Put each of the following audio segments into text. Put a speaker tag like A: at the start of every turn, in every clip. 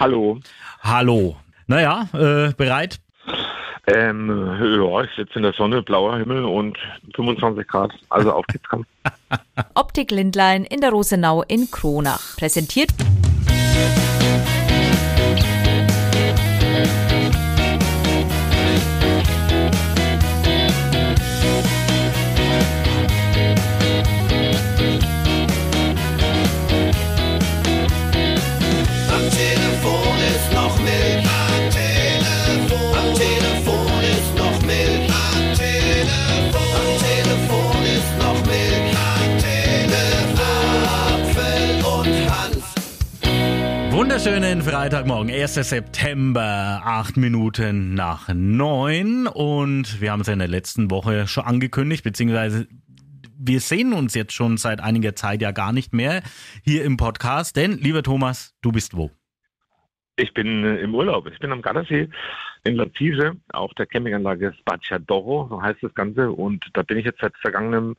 A: Hallo.
B: Hallo. Naja, äh, bereit?
A: Ähm, ja, ich sitze in der Sonne, blauer Himmel und 25 Grad. Also auf geht's, komm.
C: Optik Lindlein in der Rosenau in Kronach. Präsentiert
B: Wunderschönen Freitagmorgen, 1. September, acht Minuten nach neun. Und wir haben es in der letzten Woche schon angekündigt, beziehungsweise wir sehen uns jetzt schon seit einiger Zeit ja gar nicht mehr hier im Podcast. Denn, lieber Thomas, du bist wo?
A: Ich bin äh, im Urlaub. Ich bin am Gardasee in Lazise, auf der Campinganlage Spacciadoro, so heißt das Ganze. Und da bin ich jetzt seit vergangenem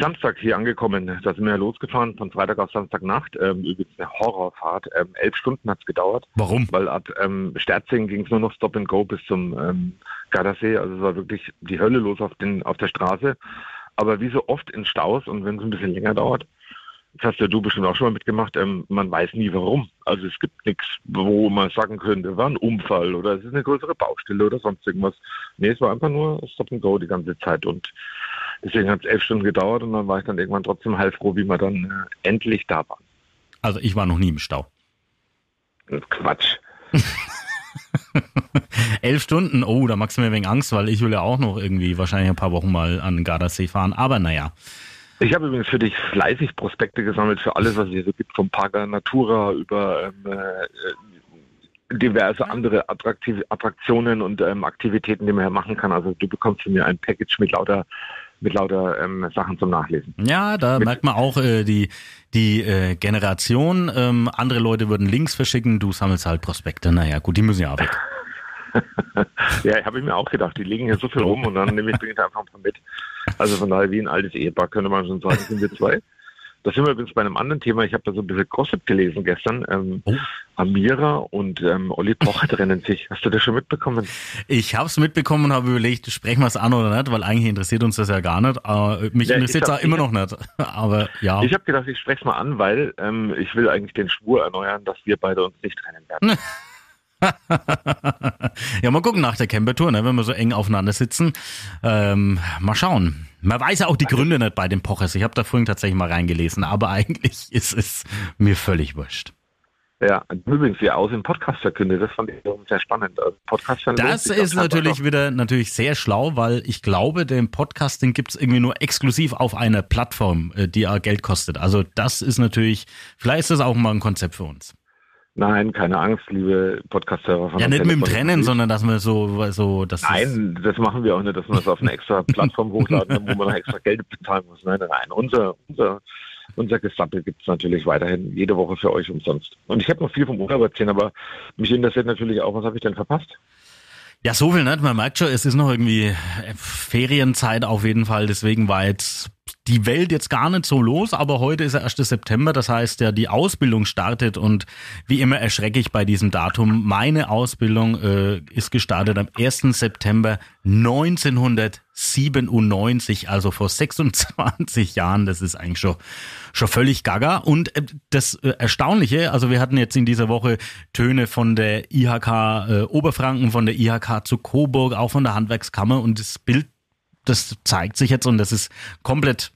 A: Samstag hier angekommen. Da sind wir losgefahren von Freitag auf Samstagnacht. Ähm, übrigens eine Horrorfahrt. Ähm, elf Stunden hat's gedauert.
B: Warum?
A: weil ab ähm, Sterzing ging es nur noch Stop and Go bis zum ähm, Gardasee. Also es war wirklich die Hölle los auf, den, auf der Straße. Aber wie so oft in Staus und wenn es ein bisschen länger dauert, das hast ja du bestimmt auch schon mal mitgemacht, ähm, man weiß nie warum. Also es gibt nichts, wo man sagen könnte, war ein Unfall oder es ist eine größere Baustelle oder sonst irgendwas. Nee, es war einfach nur Stop and Go die ganze Zeit und deswegen hat es elf Stunden gedauert und dann war ich dann irgendwann trotzdem heilfroh, wie wir dann äh, endlich da waren.
B: Also ich war noch nie im Stau.
A: Quatsch.
B: Elf Stunden, oh, da magst du mir ein wenig Angst, weil ich will ja auch noch irgendwie wahrscheinlich ein paar Wochen mal an den Gardasee fahren. Aber naja.
A: Ich habe übrigens für dich fleißig Prospekte gesammelt für alles, was es hier so gibt, vom Parker Natura über ähm, äh, diverse andere attraktive Attraktionen und ähm, Aktivitäten, die man hier machen kann. Also du bekommst von mir ein Package mit lauter mit lauter ähm, Sachen zum Nachlesen.
B: Ja, da
A: Mit-
B: merkt man auch äh, die, die äh, Generation. Ähm, andere Leute würden Links verschicken, du sammelst halt Prospekte. Naja, gut, die müssen ja auch weg.
A: Ja, habe ich mir auch gedacht. Die liegen hier so viel rum und dann nehme ich bringe ich einfach ein paar mit. Also von daher wie ein altes Ehepaar könnte man schon sagen, sind wir zwei. Da sind wir übrigens bei einem anderen Thema. Ich habe da so ein bisschen Gossip gelesen gestern. Ähm,
B: Oh.
A: Amira und ähm, Olli Pocher trennen sich. Hast du das schon mitbekommen?
B: Ich habe es mitbekommen und habe überlegt, sprechen wir es an oder nicht, weil eigentlich interessiert uns das ja gar nicht. Äh, mich
A: Ja,
B: interessiert es auch immer noch nicht. Aber ja.
A: Ich habe gedacht, ich spreche es mal an, weil ähm, ich will eigentlich den Schwur erneuern, dass wir beide uns nicht trennen werden.
B: ja, mal gucken nach der Campertour, ne, wenn wir so eng aufeinander sitzen. Ähm, mal schauen. Man weiß ja auch die Gründe nicht bei den Pochers. Ich habe da vorhin tatsächlich mal reingelesen, aber eigentlich ist es mir völlig wurscht.
A: Ja, übrigens, wie aus im Podcast verkündet, das fand ich sehr spannend. Also Podcast
B: Das ist natürlich wieder natürlich sehr schlau, weil ich glaube, den Podcast, den gibt's irgendwie nur exklusiv auf einer Plattform, äh, die auch Geld kostet. Also das ist natürlich, vielleicht ist das auch mal ein Konzept für uns.
A: Nein, keine Angst, liebe Podcast-Hörer. von
B: Ja, nicht mit dem Trennen, sondern dass wir so, so, das
A: Nein, das machen wir auch nicht, dass wir das auf eine extra Plattform hochladen, wo man noch extra Geld bezahlen muss. Nein, nein, unser, unser, unser Gesappel gibt's natürlich weiterhin jede Woche für euch umsonst. Und ich habe noch viel vom Urlaub erzählen, aber mich interessiert natürlich auch, was habe ich denn verpasst?
B: Ja, so viel nicht. Man merkt schon, es ist noch irgendwie äh, Ferienzeit auf jeden Fall. Deswegen war jetzt die Welt jetzt gar nicht so los. Aber heute ist der 1. September. Das heißt, ja, die Ausbildung startet. Und wie immer erschrecke ich bei diesem Datum. Meine Ausbildung äh, ist gestartet am 1. September 1997, also vor 26 Jahren. Das ist eigentlich schon, schon völlig gaga. Und äh, das äh, Erstaunliche, also wir hatten jetzt in dieser Woche Töne von der IHK äh, Oberfranken, von der IHK zu Coburg, auch von der Handwerkskammer und das Bild, das zeigt sich jetzt und das ist komplett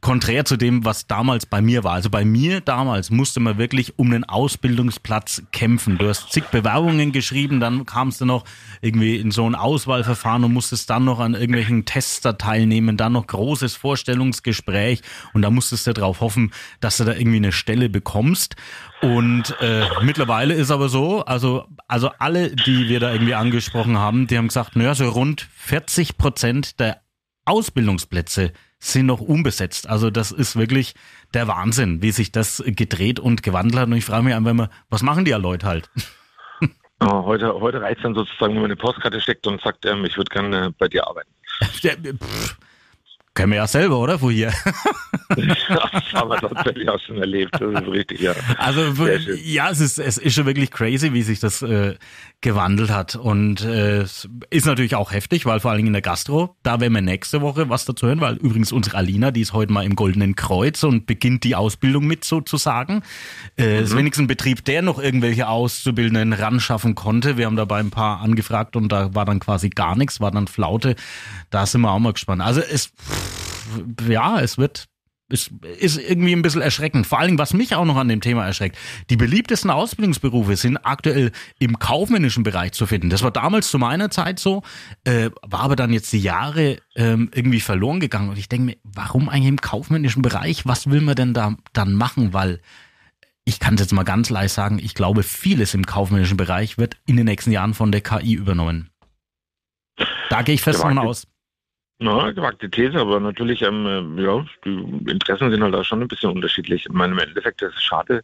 B: konträr zu dem, was damals bei mir war. Also bei mir damals musste man wirklich um einen Ausbildungsplatz kämpfen. Du hast zig Bewerbungen geschrieben, dann kamst du noch irgendwie in so ein Auswahlverfahren und musstest dann noch an irgendwelchen Tests da teilnehmen, dann noch großes Vorstellungsgespräch und da musstest du darauf hoffen, dass du da irgendwie eine Stelle bekommst. Und äh, mittlerweile ist aber so, also, also alle, die wir da irgendwie angesprochen haben, die haben gesagt, naja, so rund 40 Prozent der Ausbildungsplätze sind noch unbesetzt. Also das ist wirklich der Wahnsinn, wie sich das gedreht und gewandelt hat. Und ich frage mich einfach immer, was machen die ja Leute halt?
A: Oh, heute heute reicht dann sozusagen, wenn man eine Postkarte steckt und sagt, ähm, ich würde gerne bei dir arbeiten.
B: Der, pff, Kennen wir ja selber, oder? Wo hier?
A: das haben wir tatsächlich auch schon erlebt. Das ist richtig, ja.
B: Also ja, es ist, es ist schon wirklich crazy, wie sich das äh, gewandelt hat. Und äh, es ist natürlich auch heftig, weil vor allen Dingen in der Gastro, da werden wir nächste Woche was dazu hören, weil übrigens unsere Alina, die ist heute mal im Goldenen Kreuz und beginnt die Ausbildung mit sozusagen. Äh, Ist wenigstens ein Betrieb, der noch irgendwelche Auszubildenden ran schaffen konnte. Wir haben dabei ein paar angefragt und da war dann quasi gar nichts, war dann Flaute. Da sind wir auch mal gespannt. Also es, ja, es wird ist, ist irgendwie ein bisschen erschreckend. Vor allem, was mich auch noch an dem Thema erschreckt. Die beliebtesten Ausbildungsberufe sind aktuell im kaufmännischen Bereich zu finden. Das war damals zu meiner Zeit so, äh, war aber dann jetzt die Jahre ähm, irgendwie verloren gegangen. Und ich denke mir, warum eigentlich im kaufmännischen Bereich? Was will man denn da dann machen? Weil ich kann es jetzt mal ganz leicht sagen, ich glaube, vieles im kaufmännischen Bereich wird in den nächsten Jahren von der KI übernommen. Da gehe ich fest davon aus.
A: Na, gewagte These, aber natürlich, ähm, äh, ja, die Interessen sind halt da schon ein bisschen unterschiedlich. Ich meine, im Endeffekt ist es schade,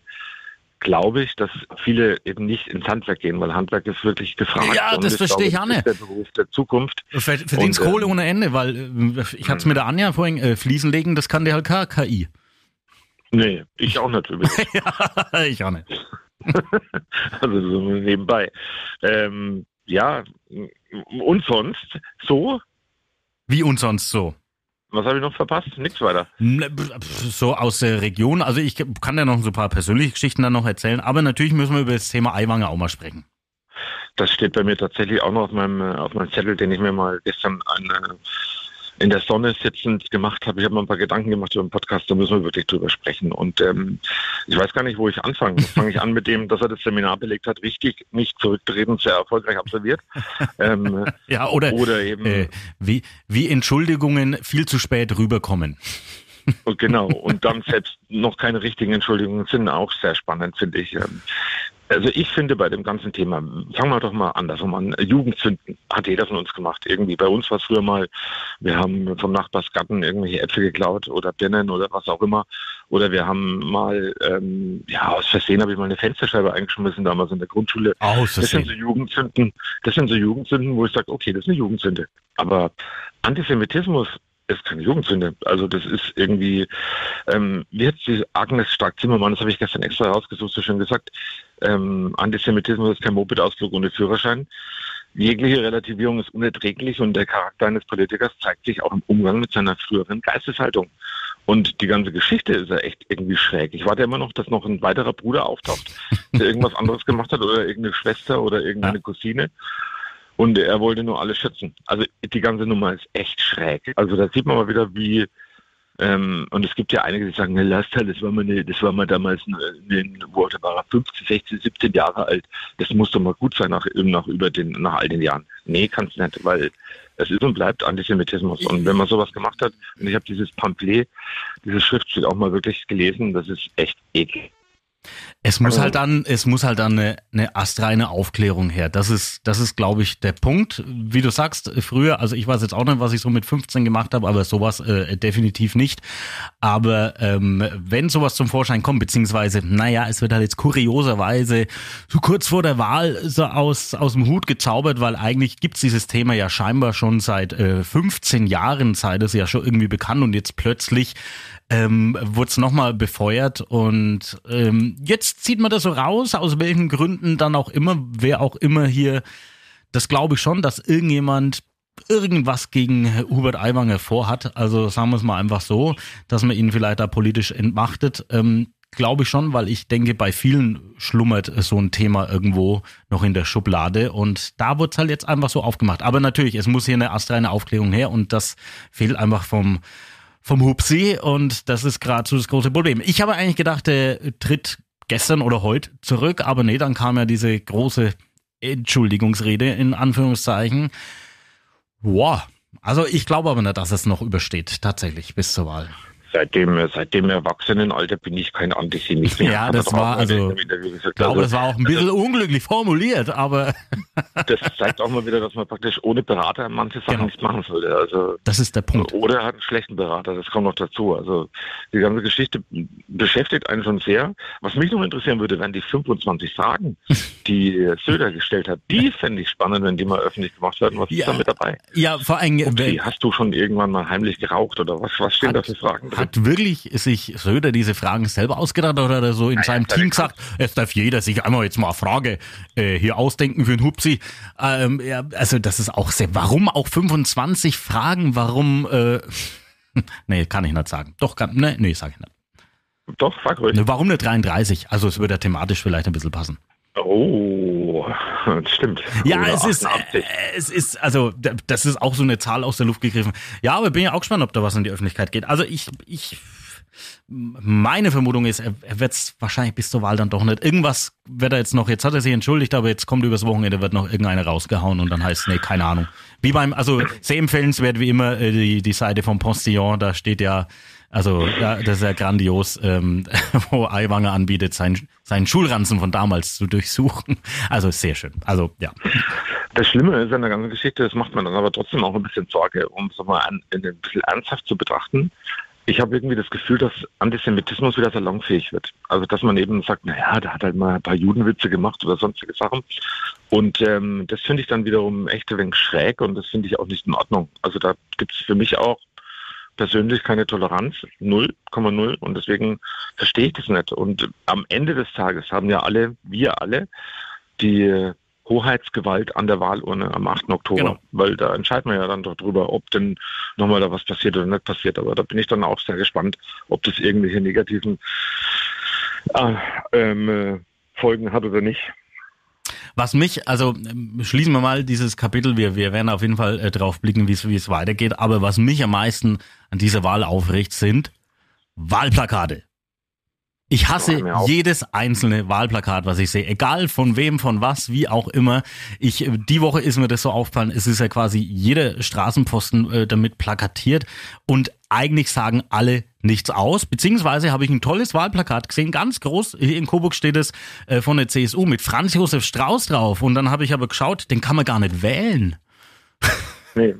A: glaube ich, dass viele eben nicht ins Handwerk gehen, weil Handwerk ist wirklich gefragt.
B: Ja, das
A: ich
B: verstehe ich auch
A: das ist der Beruf der Zukunft.
B: Ver- Verdienst
A: Und, äh,
B: Kohle ohne Ende, weil äh, ich hatte es mit der Anja vorhin, äh, Fliesen legen, das kann der halt keine KI.
A: Nee, ich auch nicht übrigens.
B: ja, ich auch nicht.
A: also so nebenbei. Ähm, ja, und sonst so?
B: Wie und sonst so.
A: Was habe ich noch verpasst? Nichts weiter.
B: So aus der Region. Also ich kann ja noch so ein paar persönliche Geschichten dann noch erzählen, aber natürlich müssen wir über das Thema Eiwanger auch mal sprechen.
A: Das steht bei mir tatsächlich auch noch auf meinem, äh, auf meinem Zettel, den ich mir mal gestern an, äh, in der Sonne sitzend gemacht habe. Ich habe mir ein paar Gedanken gemacht über den Podcast, da müssen wir wirklich drüber sprechen. Und ähm, ich weiß gar nicht, wo ich anfange. Fange ich an mit dem, dass er das Seminar belegt hat, richtig, nicht zurücktreten, sehr erfolgreich absolviert. ähm,
B: Ja, oder,
A: oder eben,
B: äh, wie, wie Entschuldigungen viel zu spät rüberkommen.
A: Und genau, und dann selbst noch keine richtigen Entschuldigungen sind auch sehr spannend, finde ich. Ähm, Also ich finde bei dem ganzen Thema, fangen wir doch mal andersrum an. Jugendzünden hat jeder von uns gemacht. Irgendwie bei uns war es früher mal, wir haben vom Nachbarsgarten irgendwelche Äpfel geklaut oder Birnen oder was auch immer. Oder wir haben mal, ähm, ja, aus Versehen habe ich mal eine Fensterscheibe eingeschmissen, damals in der Grundschule.
B: Aus
A: Das sind so. Jugendzünden, das sind so Jugendzünden, wo ich sage, okay, das ist eine Jugendzünde. Aber Antisemitismus ist keine Jugendzünde. Also das ist irgendwie, ähm, wie hat die Agnes Stark-Zimmermann, das habe ich gestern extra rausgesucht, so schön gesagt, ähm, Antisemitismus ist kein Moped-Ausflug ohne Führerschein. Jegliche Relativierung ist unerträglich und der Charakter eines Politikers zeigt sich auch im Umgang mit seiner früheren Geisteshaltung. Und die ganze Geschichte ist ja echt irgendwie schräg. Ich warte immer noch, dass noch ein weiterer Bruder auftaucht, der irgendwas anderes gemacht hat oder irgendeine Schwester oder irgendeine
B: Ja.
A: Cousine. Und er wollte nur alle schützen. Also die ganze Nummer ist echt schräg. Also da sieht man mal wieder, wie ähm, und es gibt ja einige, die sagen, ne, das war mal, eine, das war mal damals ein, da war er 15, 16, 17 Jahre alt. Das muss doch mal gut sein nach, nach über den, nach all den Jahren. Nee, kann's nicht, weil es ist und bleibt Antisemitismus. Und wenn man sowas gemacht hat, und ich habe dieses Pamphlet, dieses Schriftstück auch mal wirklich gelesen, das ist echt eklig.
B: Es muss
A: Also-
B: halt dann, es muss halt dann eine, eine astreine Aufklärung her. Das ist, das ist, glaube ich, der Punkt. Wie du sagst, früher, also ich weiß jetzt auch nicht, was ich so mit 15 gemacht habe, aber sowas äh, definitiv nicht. Aber ähm, wenn sowas zum Vorschein kommt, beziehungsweise, naja, es wird halt jetzt kurioserweise so kurz vor der Wahl so aus, aus dem Hut gezaubert, weil eigentlich gibt's dieses Thema ja scheinbar schon seit äh, 15 Jahren, sei das ja schon irgendwie bekannt und jetzt plötzlich ähm, wurde es nochmal befeuert und ähm, jetzt zieht man das so raus, aus welchen Gründen dann auch immer, wer auch immer hier, das glaube ich schon, dass irgendjemand irgendwas gegen Hubert Aiwanger vorhat. Also sagen wir es mal einfach so, dass man ihn vielleicht da politisch entmachtet. Ähm, glaube ich schon, weil ich denke, bei vielen schlummert so ein Thema irgendwo noch in der Schublade und da wird es halt jetzt einfach so aufgemacht. Aber natürlich, es muss hier eine astreine Aufklärung her und das fehlt einfach vom vom Hupsi und das ist gerade so das große Problem. Ich habe eigentlich gedacht, der tritt gestern oder heute zurück, aber nee, dann kam ja diese große Entschuldigungsrede in Anführungszeichen. Wow. Also ich glaube aber nicht, dass es noch übersteht, tatsächlich, bis zur Wahl.
A: Seit dem, seit dem Erwachsenenalter bin ich kein Antisemit mehr.
B: Ja,
A: Hat
B: das war also-
A: gesagt.
B: Ich glaube,
A: Also,
B: das war auch ein bisschen unglücklich formuliert, aber
A: das zeigt auch mal wieder, dass man praktisch ohne Berater manche Sachen
B: Genau.
A: nicht machen sollte. Also
B: das ist der Punkt.
A: Oder er hat einen schlechten Berater, das kommt noch dazu. Also die ganze Geschichte beschäftigt einen schon sehr. Was mich noch interessieren würde, wären die 25 Fragen, die Söder gestellt hat. Die fände ich spannend, wenn die mal öffentlich gemacht werden. Was
B: Ja.
A: ist da mit dabei?
B: Ja, vor allem,
A: Okay,
B: wer-
A: hast du schon irgendwann mal heimlich geraucht oder was, was stehen da für Fragen drin?
B: Hat wirklich sich Söder diese Fragen selber ausgedacht oder hat er so in seinem
A: hat er
B: Team
A: gesagt.
B: es darf jeder sich einmal jetzt mal eine Frage äh, hier ausdenken für einen Hupsi? Ähm, ja, also das ist auch sehr, warum auch 25 Fragen, warum, äh, nee, kann ich nicht sagen. Doch, kann, nee, nee, sag ich nicht.
A: Doch, frag ruhig.
B: Ne, Warum eine 33? Also es würde ja thematisch vielleicht ein bisschen passen.
A: Oh, das stimmt.
B: Ja,
A: Oder
B: es ist,
A: 88.
B: äh, es ist, also das ist auch so eine Zahl aus der Luft gegriffen. Ja, aber bin ja auch gespannt, ob da was in die Öffentlichkeit geht. Also ich, ich, meine Vermutung ist, er, er wird es wahrscheinlich bis zur Wahl dann doch nicht. Irgendwas wird er jetzt noch, jetzt hat er sich entschuldigt, aber jetzt kommt übers Wochenende, wird noch irgendeine rausgehauen und dann heißt, nee, keine Ahnung. Wie beim, also sehr empfehlenswert wie immer äh, die, die Seite vom Postillon, da steht ja, also ja, das ist ja grandios, ähm, wo Aiwanger anbietet, seinen, seinen Schulranzen von damals zu durchsuchen. Also sehr schön. Also ja.
A: Das Schlimme ist an der ganzen Geschichte, das macht man dann aber trotzdem auch ein bisschen Sorge, um es mal an, ein bisschen ernsthaft zu betrachten. Ich habe irgendwie das Gefühl, dass Antisemitismus wieder salonfähig wird. Also dass man eben sagt, naja, der hat halt mal ein paar Judenwitze gemacht oder sonstige Sachen. Und ähm, das finde ich dann wiederum echt ein wenig schräg und das finde ich auch nicht in Ordnung. Also da gibt es für mich auch persönlich keine Toleranz, 0,0 und deswegen verstehe ich das nicht. Und am Ende des Tages haben ja alle, wir alle, die Hoheitsgewalt an der Wahlurne am 8. Oktober,
B: Genau.
A: weil da entscheiden wir ja dann doch drüber, ob denn nochmal da was passiert oder nicht passiert. Aber da bin ich dann auch sehr gespannt, ob das irgendwelche negativen äh, ähm, äh, Folgen hat oder nicht.
B: Was mich, also ähm, schließen wir mal dieses Kapitel, wir, wir werden auf jeden Fall äh, drauf blicken, wie es weitergeht, aber was mich am meisten an dieser Wahl aufregt, sind Wahlplakate. Ich hasse jedes einzelne Wahlplakat, was ich sehe, egal von wem, von was, wie auch immer. Ich, äh, die Woche ist mir das so aufgefallen, es ist ja quasi jeder Straßenposten äh, damit plakatiert. Und eigentlich sagen alle nichts aus. Beziehungsweise habe ich ein tolles Wahlplakat gesehen, ganz groß. Hier in Coburg steht es äh, von der CSU mit Franz Josef Strauß drauf. Und dann habe ich aber geschaut, den kann man gar nicht wählen.
A: Nee.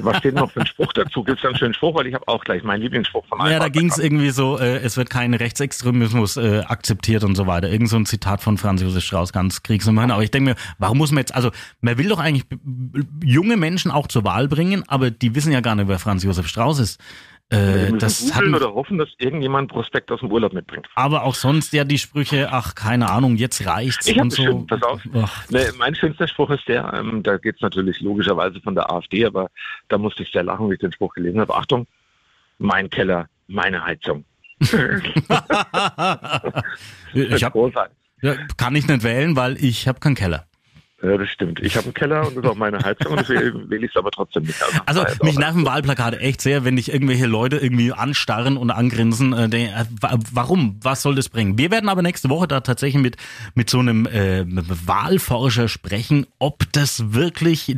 A: Was steht noch für ein Spruch dazu? Gibt es einen schönen Spruch? Weil ich habe auch gleich meinen Lieblingsspruch von
B: Ja, da ging es irgendwie so, äh, es wird kein Rechtsextremismus äh, akzeptiert und so weiter. Irgend so ein Zitat von Franz Josef Strauß, ganz kriegsumern. Aber ich denke mir, warum muss man jetzt, also man will doch eigentlich junge Menschen auch zur Wahl bringen, aber die wissen ja gar nicht, wer Franz Josef Strauß ist. Äh,
A: müssen
B: das hat
A: googeln
B: mich,
A: oder hoffen, dass irgendjemand Prospekt aus dem Urlaub mitbringt.
B: aber auch sonst ja die Sprüche, ach, keine Ahnung, jetzt reicht's
A: Ich
B: und so.
A: bestimmt, pass auf. Nee, mein schönster Spruch ist der, ähm, da geht's natürlich logischerweise von der AfD, aber da musste ich sehr lachen, wie ich den Spruch gelesen habe. Achtung, mein Keller, meine Heizung.
B: ich hab, ja, kann ich nicht wählen, weil ich habe keinen Keller.
A: Ja, das stimmt. Ich habe einen Keller und das ist auch meine Heizung und deswegen will ich es aber trotzdem nicht.
B: Also
A: daher
B: mich nerven Wahlplakate echt sehr, wenn dich irgendwelche Leute irgendwie anstarren und angrinsen. Äh, denk, äh, wa- warum? Was soll das bringen? Wir werden aber nächste Woche da tatsächlich mit, mit so einem äh, Wahlforscher sprechen, ob das wirklich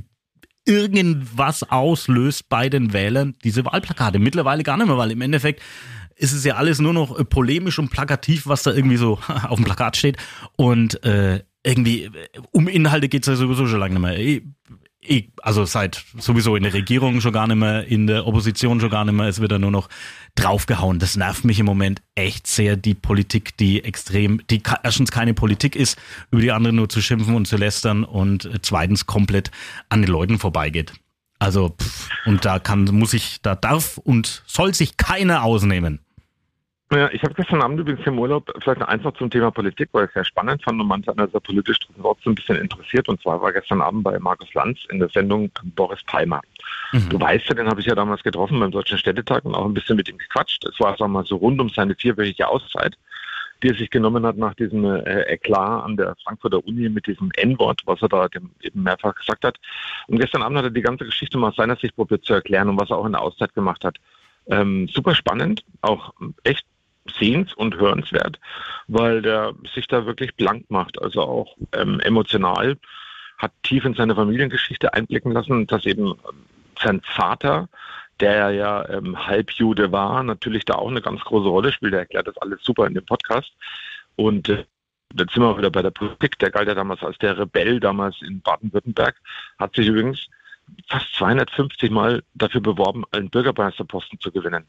B: irgendwas auslöst bei den Wählern, diese Wahlplakate. Mittlerweile gar nicht mehr, weil im Endeffekt ist es ja alles nur noch polemisch und plakativ, was da irgendwie so auf dem Plakat steht. Und äh, irgendwie um Inhalte geht's ja sowieso schon lange nicht mehr. Eh, eh, Also seit sowieso in der Regierung schon gar nicht mehr, in der Opposition schon gar nicht mehr. Es wird da nur noch draufgehauen. Das nervt mich im Moment echt sehr, die Politik, die extrem, die erstens keine Politik ist, über die anderen nur zu schimpfen und zu lästern und äh, zweitens komplett an den Leuten vorbeigeht. Also, pff, und da kann, muss ich, da darf und soll sich keiner ausnehmen.
A: Ja, ich habe gestern Abend übrigens im Urlaub vielleicht noch einfach zum Thema Politik, weil ich es sehr spannend fand und manche einer sehr politisch trotzdem ein bisschen interessiert. Und zwar war gestern Abend bei Markus Lanz in der Sendung Boris Palmer. Du weißt ja, den habe ich ja damals getroffen beim Deutschen Städtetag und auch ein bisschen mit ihm gequatscht. Es war, wir mal, so rund um seine vierwöchige Auszeit, die er sich genommen hat nach diesem äh, Eklat an der Frankfurter Uni mit diesem N-Wort, was er da dem eben mehrfach gesagt hat. Und gestern Abend hat er die ganze Geschichte mal aus seiner Sicht probiert zu erklären und was er auch in der Auszeit gemacht hat. Ähm, super spannend, auch echt sehens- und hörenswert, weil der sich da wirklich blank macht, also auch ähm, emotional, hat tief in seine Familiengeschichte einblicken lassen, dass eben ähm, sein Vater der ja ähm, Halbjude war, natürlich da auch eine ganz große Rolle spielt. Er erklärt das alles super in dem Podcast. Und äh, Jetzt sind wir wieder bei der Politik. Der galt ja damals als der Rebell damals in Baden-Württemberg, hat sich übrigens fast 250 Mal dafür beworben, einen Bürgermeisterposten zu gewinnen.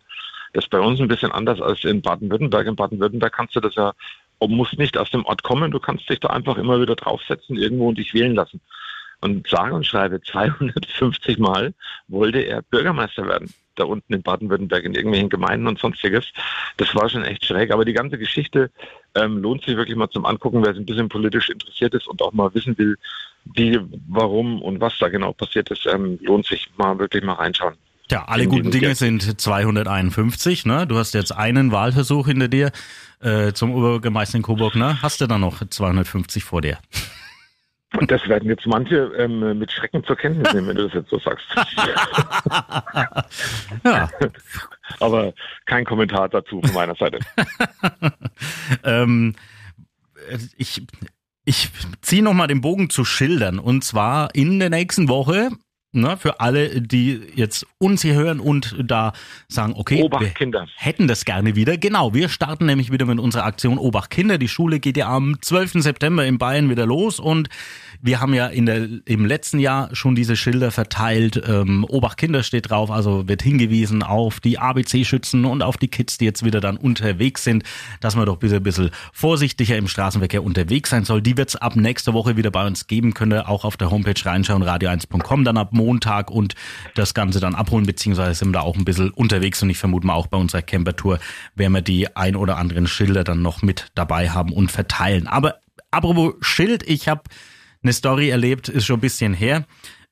A: Das ist bei uns ein bisschen anders als in Baden-Württemberg. In Baden-Württemberg kannst du das ja, musst nicht aus dem Ort kommen, du kannst dich da einfach immer wieder draufsetzen irgendwo und dich wählen lassen. Und sage und schreibe, 250 Mal wollte er Bürgermeister werden da unten in Baden-Württemberg in irgendwelchen Gemeinden und sonstiges. Das war schon echt schräg. Aber die ganze Geschichte ähm, lohnt sich wirklich mal zum Angucken, wer sich ein bisschen politisch interessiert ist und auch mal wissen will, wie, warum und was da genau passiert ist, ähm, lohnt sich mal wirklich mal reinschauen.
B: Ja, alle guten Dinge sind 251. Ne? Du hast jetzt einen Wahlversuch hinter dir äh, zum Oberbürgermeister in Coburg. Ne? Hast du dann noch 250 vor dir?
A: Und das werden jetzt manche ähm, mit Schrecken zur Kenntnis nehmen, wenn du das jetzt so sagst. ja. Aber kein Kommentar dazu von meiner Seite.
B: ähm, ich ich ziehe nochmal den Bogen zu Schildern. Und zwar in der nächsten Woche Ne, für alle, die jetzt uns hier hören und da sagen, okay,
A: Obacht Kinder.
B: hätten das gerne wieder. Genau, wir starten nämlich wieder mit unserer Aktion Obacht Kinder. Die Schule geht ja am 12. September in Bayern wieder los und wir haben ja in der, im letzten Jahr schon diese Schilder verteilt. Ähm, Obacht Kinder steht drauf, also wird hingewiesen auf die ABC-Schützen und auf die Kids, die jetzt wieder dann unterwegs sind, dass man doch ein bisschen vorsichtiger im Straßenverkehr unterwegs sein soll. Die wird es ab nächster Woche wieder bei uns geben. Könnt auch auf der Homepage reinschauen, radio1.com, dann ab Montag und das Ganze dann abholen, beziehungsweise sind wir da auch ein bisschen unterwegs und ich vermute mal auch bei unserer Camper-Tour werden wir die ein oder anderen Schilder dann noch mit dabei haben und verteilen. Aber apropos Schild, ich habe eine Story erlebt, ist schon ein bisschen her.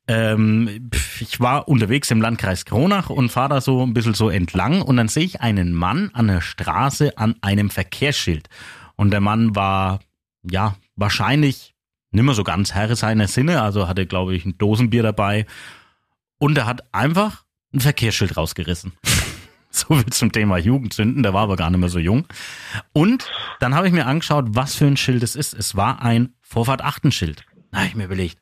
B: Ähm, ich war unterwegs im Landkreis Kronach und fahre da so ein bisschen so entlang und dann sehe ich einen Mann an der Straße an einem Verkehrsschild. Und der Mann war, ja, wahrscheinlich nicht mehr so ganz Herr seiner Sinne, also hatte, glaube ich, ein Dosenbier dabei. Und er hat einfach ein Verkehrsschild rausgerissen. so viel zum Thema Jugendzünden, der war aber gar nicht mehr so jung. Und dann habe ich mir angeschaut, was für ein Schild es ist. Es war ein Vorfahrt-Achtenschild. Da habe ich mir überlegt,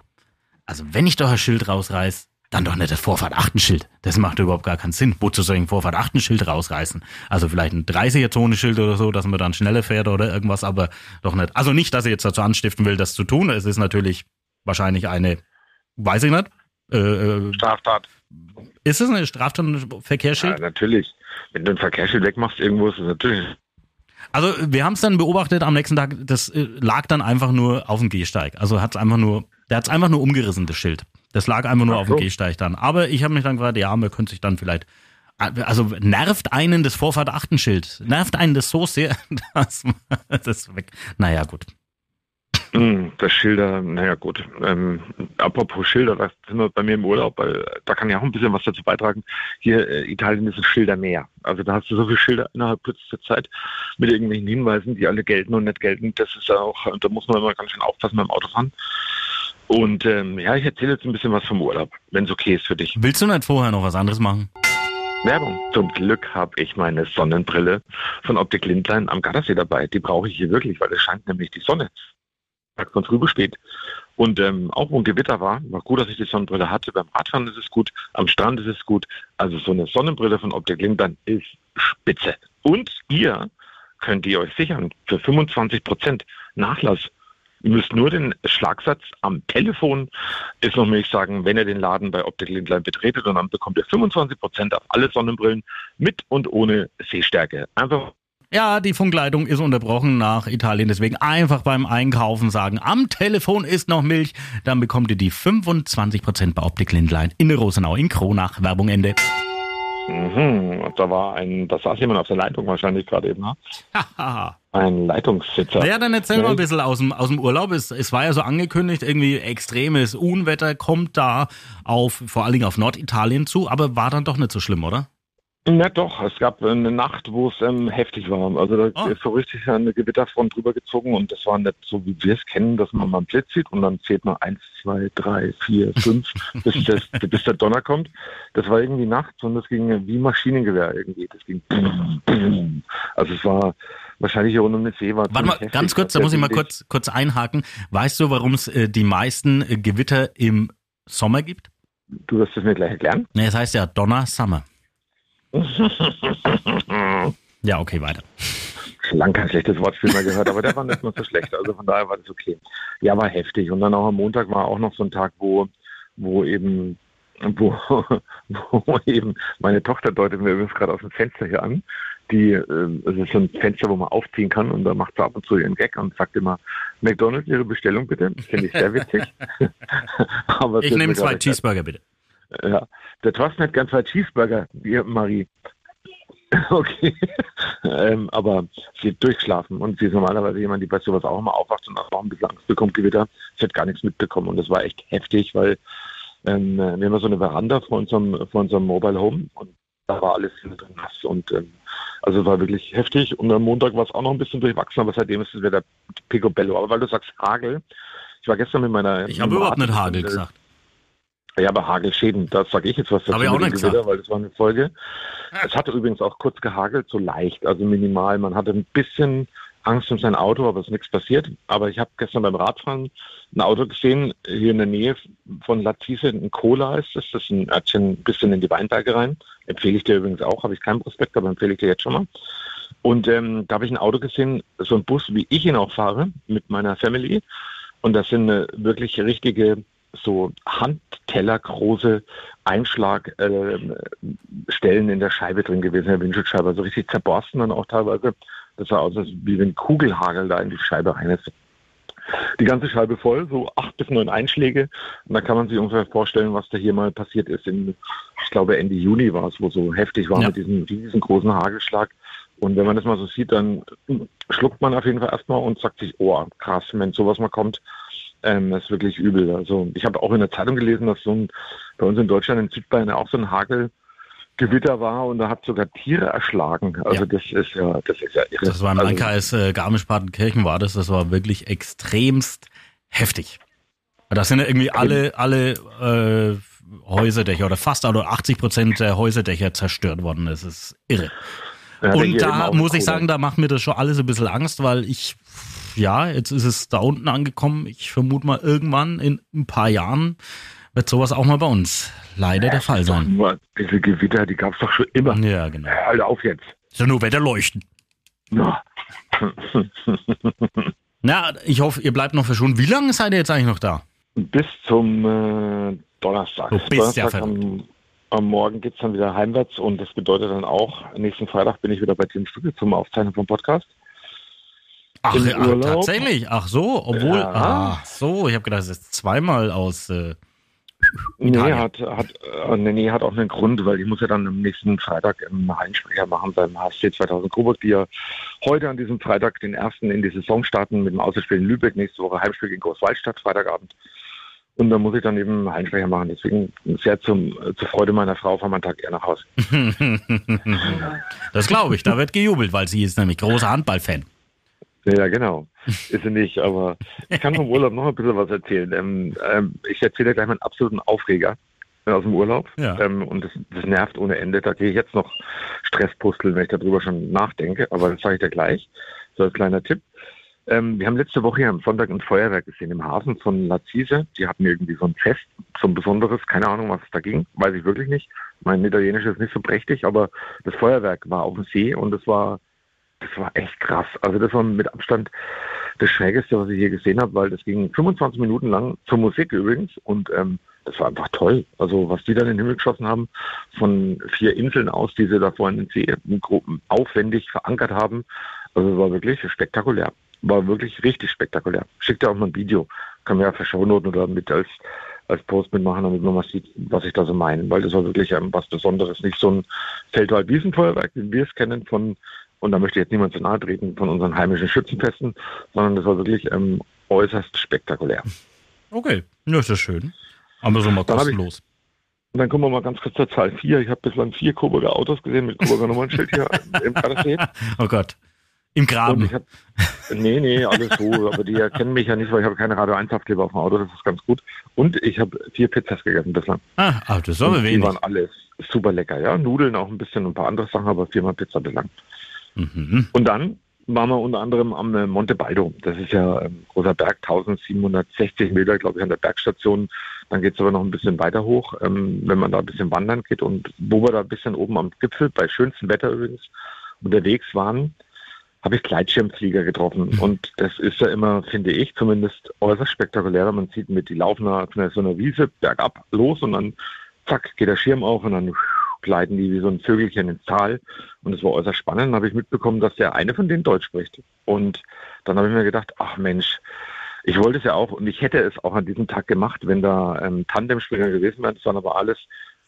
B: also wenn ich doch ein Schild rausreiß, dann doch nicht das Vorfahrt-Achtenschild. Das macht überhaupt gar keinen Sinn. Wozu soll ich ein Vorfahrt-Achtenschild rausreißen? Also vielleicht ein 30er-Zone-Schild oder so, dass man dann schneller fährt oder irgendwas, aber doch nicht. Also nicht, dass ich jetzt dazu anstiften will, das zu tun. Es ist natürlich wahrscheinlich eine, weiß ich nicht.
A: Äh, äh Straftat.
B: Ist es eine Straftat, ein Verkehrsschild?
A: Ja, natürlich. Wenn du ein Verkehrsschild wegmachst irgendwo, ist es natürlich
B: also wir haben es dann beobachtet am nächsten Tag, das äh, lag dann einfach nur auf dem Gehsteig. Also hat es einfach nur, der hat es einfach nur umgerissen, das Schild. Das lag einfach nur Ach auf dem Gehsteig dann. Aber ich habe mich dann gefragt, ja, man könnte sich dann vielleicht, also nervt einen das Vorfahrt-Achtenschild, nervt einen das so sehr, dass das weg. Naja, gut.
A: Hm, das Schilder, naja gut. Ähm, apropos Schilder, das sind wir bei mir im Urlaub, weil da kann ja auch ein bisschen was dazu beitragen. Hier, äh, Italien ist ein Schildermeer. Also da hast du so viele Schilder innerhalb kürzester Zeit mit irgendwelchen Hinweisen, die alle gelten und nicht gelten. Das ist auch, da muss man immer ganz schön aufpassen beim Autofahren. Und ähm, ja, ich erzähle jetzt ein bisschen was vom Urlaub, wenn es okay ist für dich.
B: Willst du nicht vorher noch was anderes machen?
A: Werbung. Zum Glück habe ich meine Sonnenbrille von Optik Lindlein am Gardasee dabei. Die brauche ich hier wirklich, weil es scheint nämlich die Sonne Tag von drüber steht. Und ähm, auch wo ein Gewitter war, war gut, dass ich die Sonnenbrille hatte. Beim Radfahren ist es gut, am Strand ist es gut. Also so eine Sonnenbrille von Optik Lindern ist spitze. Und ihr könnt ihr euch sichern für 25 Prozent Nachlass. Ihr müsst nur den Schlagsatz am Telefon ist noch möglich sagen, wenn ihr den Laden bei Optik Lindlein betretet und dann bekommt ihr 25 Prozent auf alle Sonnenbrillen mit und ohne Sehstärke. Einfach
B: ja, die Funkleitung ist unterbrochen nach Italien. Deswegen einfach beim Einkaufen sagen, am Telefon ist noch Milch. Dann bekommt ihr die 25% bei Optik Lindlein in der Rosenau in Kronach. Werbung Ende.
A: Mhm, da war ein, da saß jemand auf der Leitung wahrscheinlich gerade eben, ne? ein Leitungssitzer.
B: Ja, dann erzähl mal ein bisschen aus dem, aus dem Urlaub. Es, es war ja so angekündigt, irgendwie extremes Unwetter kommt da auf, vor allen Dingen auf Norditalien zu, aber war dann doch nicht so schlimm, oder?
A: Na doch, es gab eine Nacht, wo es ähm, heftig war. Also da oh. ist so richtig eine Gewitterfront drüber gezogen und das war nicht so, wie wir es kennen, dass man mal einen Blitz sieht und dann zählt man eins, zwei, drei, vier, fünf, bis, das, bis der Donner kommt. Das war irgendwie nachts und das ging wie Maschinengewehr irgendwie. Das ging Also es war wahrscheinlich hier rund um den See war.
B: Warte mal, heftig. ganz kurz, da muss ich mal kurz, kurz einhaken. Weißt du, warum es äh, die meisten äh, Gewitter im Sommer gibt?
A: Du wirst es mir gleich erklären.
B: Nee, es heißt ja Donner Summer. Ja, okay, weiter.
A: lang kein schlechtes Wortspiel mehr gehört, aber der war nicht mehr so schlecht. Also von daher war das okay. Ja, war heftig. Und dann auch am Montag war auch noch so ein Tag, wo, wo eben, wo, wo eben meine Tochter deutet mir übrigens gerade aus dem Fenster hier an. Die, äh, es ist so ein Fenster, wo man aufziehen kann und da macht sie ab und zu ihren Gag und sagt immer, McDonalds, Ihre Bestellung bitte. Finde ich sehr witzig.
B: Ich nehme zwei Cheeseburger, bitte.
A: Ja, der Thorsten hat gern zwei Cheeseburger, Marie. Okay, ähm, aber sie hat durchschlafen und sie ist normalerweise jemand, die bei sowas auch immer aufwacht und auch ein bisschen Angst bekommt, Gewitter. Sie hat gar nichts mitbekommen und das war echt heftig, weil ähm, wir haben so eine Veranda vor unserem, vor unserem Mobile Home und da war alles drin nass und ähm, also war wirklich heftig und am Montag war es auch noch ein bisschen durchwachsen, aber seitdem ist es wieder Picobello. Aber weil du sagst Hagel, ich war gestern mit meiner...
B: Ich habe überhaupt nicht Hagel gesagt.
A: Ja, aber Hagelschäden, da sage ich jetzt was dazu
B: Hab ich auch
A: mit dem
B: nicht
A: Gewitter,
B: gesagt.
A: weil das war eine Folge. Es hatte übrigens auch kurz gehagelt, so leicht, also minimal. Man hatte ein bisschen Angst um sein Auto, aber es ist nichts passiert. Aber ich habe gestern beim Radfahren ein Auto gesehen, hier in der Nähe von Latise, ein Cola ist das. Das ist ein Örtchen ein bisschen in die Weinberge rein. Empfehle ich dir übrigens auch, habe ich keinen Prospekt, aber empfehle ich dir jetzt schon mal. Und ähm, da habe ich ein Auto gesehen, so ein Bus, wie ich ihn auch fahre, mit meiner Family. Und das sind äh, wirklich richtige, so handtellergroße Einschlagstellen äh, Stellen in der Scheibe drin gewesen, in der Windschutzscheibe. Also richtig zerborsten dann auch teilweise. Das sah aus, als wie wenn Kugelhagel da in die Scheibe rein ist. Die ganze Scheibe voll, so acht bis neun Einschläge. Und da kann man sich ungefähr vorstellen, was da hier mal passiert ist. In, ich glaube, Ende Juni war es, wo so heftig war
B: Ja.
A: mit diesem riesengroßen Hagelschlag. Und wenn man das mal so sieht, dann schluckt man auf jeden Fall erstmal und sagt sich, oh, krass, wenn sowas mal kommt, ähm, das ist wirklich übel. Also ich habe auch in der Zeitung gelesen, dass so ein, bei uns in Deutschland in Südbayern auch so ein Hagelgewitter war und da hat sogar Tiere erschlagen. Also
B: Ja.
A: das ist ja, das ist ja irre.
B: Das war im
A: also,
B: Landkreis äh, Garmisch-Partenkirchen war das. Das war wirklich extremst heftig. Da sind ja irgendwie alle, alle äh, Häuserdächer oder fast oder 80 Prozent der Häuserdächer zerstört worden. Das ist irre.
A: ja,
B: Und da muss ich sagen, da macht mir das schon alles ein bisschen Angst, weil ich, ja, jetzt ist es da unten angekommen. Ich vermute mal, irgendwann in ein paar Jahren wird sowas auch mal bei uns leider der Fall sein.
A: Nur diese Gewitter, die gab es doch schon immer.
B: Ja, genau.
A: Halt auf jetzt.
B: Ja nur Wetterleuchten.
A: Ja.
B: Na, ich hoffe, ihr bleibt noch verschwunden. Wie lange seid ihr jetzt eigentlich noch da?
A: Bis zum äh, Donnerstag.
B: Du bist ja
A: Donnerstag am, am Morgen geht's dann wieder heimwärts und das bedeutet dann auch, nächsten Freitag bin ich wieder bei dir im Studio zum Aufzeichnen vom Podcast.
B: Ach,
A: Im
B: ach tatsächlich. Ach so, obwohl.
A: Ja.
B: Ach so, ich habe gedacht, es ist zweimal aus. Äh,
A: Nee, hat, hat, äh, nee, hat auch einen Grund, weil ich muss ja dann am nächsten Freitag einen Heimsprecher machen beim HSC 2000 Coburg, die ja heute an diesem Freitag den ersten in die Saison starten mit dem Auswärtsspiel in Lübeck, nächste Woche Heimspiel gegen Großwaldstadt, Freitagabend. Und da muss ich dann eben Heimsprecher machen. Deswegen sehr zum, zur Freude meiner Frau fahren wir einen Tag eher nach Hause.
B: das glaube ich, da wird gejubelt, weil sie ist nämlich großer Handballfan.
A: Ja, genau. Ist sie nicht, aber ich kann vom Urlaub noch ein bisschen was erzählen. Ähm, ähm, ich erzähle gleich meinen absoluten Aufreger aus dem Urlaub.
B: Ja.
A: Ähm, und das, das nervt ohne Ende. Da gehe ich jetzt noch Stresspusteln, wenn ich darüber schon nachdenke. Aber das sage ich dir gleich. So als kleiner Tipp. Ähm, wir haben letzte Woche hier am Sonntag ein Feuerwerk gesehen im Hafen von Lazise. Die hatten irgendwie so ein Fest, so ein besonderes. Keine Ahnung, was es da ging. Weiß ich wirklich nicht. Mein Italienisch ist nicht so prächtig, aber das Feuerwerk war auf dem See und es war das war echt krass. Also das war mit Abstand das Schrägeste, was ich je gesehen habe, weil das ging 25 Minuten lang zur Musik übrigens und ähm, das war einfach toll. Also was die dann in den Himmel geschossen haben, von vier Inseln aus, die sie da vorne in den See in Gruppen aufwendig verankert haben, also war wirklich spektakulär. War wirklich richtig spektakulär. Schickt dir auch mal ein Video. Kann man ja verschaunoten oder mit als als Post mitmachen, damit man mal sieht, was ich da so meine. Weil das war wirklich ähm, was Besonderes. Nicht so ein Feldwald-Wiesenfeuerwerk, wie wir es kennen von und da möchte jetzt niemand zu nahe treten von unseren heimischen Schützenfesten, sondern das war wirklich ähm, äußerst spektakulär.
B: Okay, ja, ist ja schön. Aber so mal
A: Dann hab ich-
B: kostenlos.
A: Und dann kommen wir mal ganz kurz zur Zahl 4. Ich habe bislang vier Coburger Autos gesehen mit Coburger Nummernschild hier im Gardasee.
B: Oh Gott. Im Graben.
A: ich habe, nee, nee, alles so, aber die erkennen mich ja nicht, weil ich habe keine Radio 1 Aufkleber auf dem Auto, das ist ganz gut. Und ich habe vier Pizzas gegessen bislang.
B: Ah, ah, das ist aber
A: Und die
B: wenig.
A: waren alle super lecker, ja. Nudeln auch ein bisschen und ein paar andere Sachen, aber viermal Pizza bislang.
B: Mhm.
A: Und dann waren wir unter anderem am äh, Monte Baldo. Das ist ja ein großer Berg, 1760 Meter, glaube ich, an der Bergstation. Dann geht es aber noch ein bisschen weiter hoch, ähm, wenn man da ein bisschen wandern geht. Und wo wir da ein bisschen oben am Gipfel, bei schönstem Wetter übrigens, unterwegs waren, habe ich Gleitschirmflieger getroffen. Und das ist ja immer, finde ich, zumindest äußerst spektakulär. Man sieht mit, die laufen auf so einer Wiese bergab los und dann zack, geht der Schirm auf und dann gleiten die wie so ein Vögelchen ins Tal. Und es war äußerst spannend. Dann habe ich mitbekommen, dass der eine von denen Deutsch spricht. Und dann habe ich mir gedacht, ach Mensch, ich wollte es ja auch und ich hätte es auch an diesem Tag gemacht, wenn da ähm, Tandemspringer gewesen wären. Das waren aber alles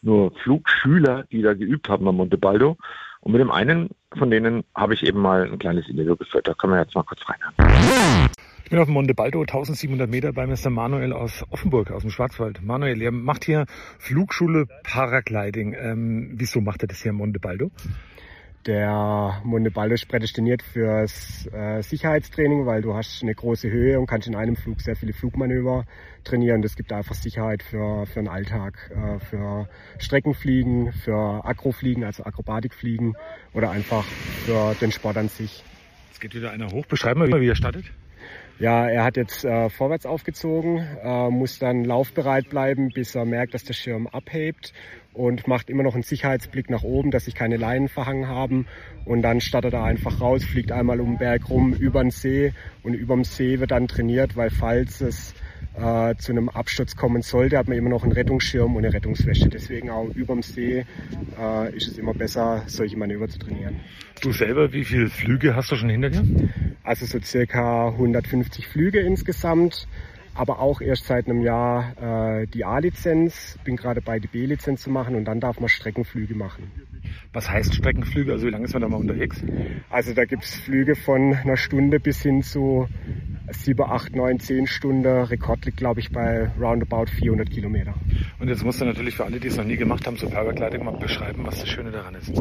A: nur Flugschüler, die da geübt haben am Monte Baldo. Und mit dem einen von denen habe ich eben mal ein kleines Interview geführt. Da können wir jetzt mal kurz reinhören.
D: Ich bin auf dem Monte Baldo, 1700 Meter bei Mr. Manuel aus Offenburg, aus dem Schwarzwald. Manuel, ihr macht hier Flugschule Paragliding. Ähm, wieso macht ihr das hier am Monte Baldo?
E: Der Monte Baldo ist prädestiniert fürs äh, Sicherheitstraining, weil du hast eine große Höhe und kannst in einem Flug sehr viele Flugmanöver trainieren. Das gibt einfach Sicherheit für, für den Alltag, äh, für Streckenfliegen, für Akrofliegen, also Akrobatikfliegen oder einfach für den Sport an sich.
D: Jetzt geht wieder einer hoch. Beschreib mal, wie er startet.
E: Ja, er hat jetzt äh, vorwärts aufgezogen, äh, muss dann laufbereit bleiben, bis er merkt, dass der Schirm abhebt und macht immer noch einen Sicherheitsblick nach oben, dass sich keine Leinen verhangen haben. Und dann startet er einfach raus, fliegt einmal um den Berg rum, über den See und über dem See wird dann trainiert, weil falls es äh, zu einem Absturz kommen sollte, hat man immer noch einen Rettungsschirm und eine Rettungswäsche. Deswegen auch über dem See äh, ist es immer besser, solche Manöver zu trainieren.
D: Du selber, wie viele Flüge hast du schon hinter dir?
E: Also so circa 150 Flüge insgesamt, aber auch erst seit einem Jahr äh, die A-Lizenz. Bin gerade bei die B-Lizenz zu machen und dann darf man Streckenflüge machen.
D: Was heißt Streckenflüge? Also wie lange ist man da mal unterwegs?
E: Also da gibt's Flüge von einer Stunde bis hin zu 7, 8, 9, 10 Stunden. Rekord liegt, glaube ich, bei roundabout 400 Kilometer.
D: Und jetzt musst du natürlich für alle, die es noch nie gemacht haben, so Paragliding mal beschreiben, was das Schöne daran ist.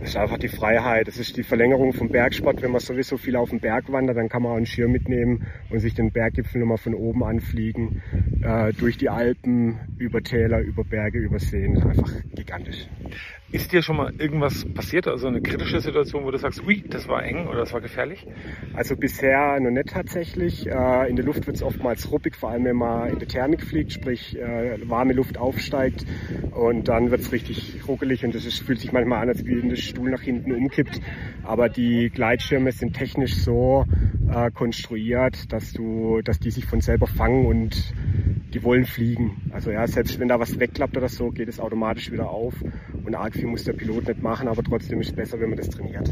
E: Das ist einfach die Freiheit. Das ist die Verlängerung vom Bergsport. Wenn man sowieso viel auf dem Berg wandert, dann kann man auch einen Schirm mitnehmen und sich den Berggipfel nochmal von oben anfliegen. Äh, durch die Alpen, über Täler, über Berge, über Seen. Einfach gigantisch.
D: Ist dir schon mal irgendwas passiert, also eine kritische Situation, wo du sagst, ui, das war eng oder das war gefährlich?
E: Also bisher noch nicht tatsächlich. Äh, in der Luft wird es oftmals ruppig, vor allem wenn man in der Thermik fliegt, sprich äh, warme Luft aufsteigt und dann wird es richtig ruckelig und es fühlt sich manchmal an, als wenn der Stuhl nach hinten umkippt. Aber die Gleitschirme sind technisch so äh, konstruiert, dass du, dass die sich von selber fangen und die wollen fliegen. Also ja, selbst wenn da was wegklappt oder so, geht es automatisch wieder auf. Und arg viel muss der Pilot nicht machen, aber trotzdem ist es besser, wenn man das trainiert.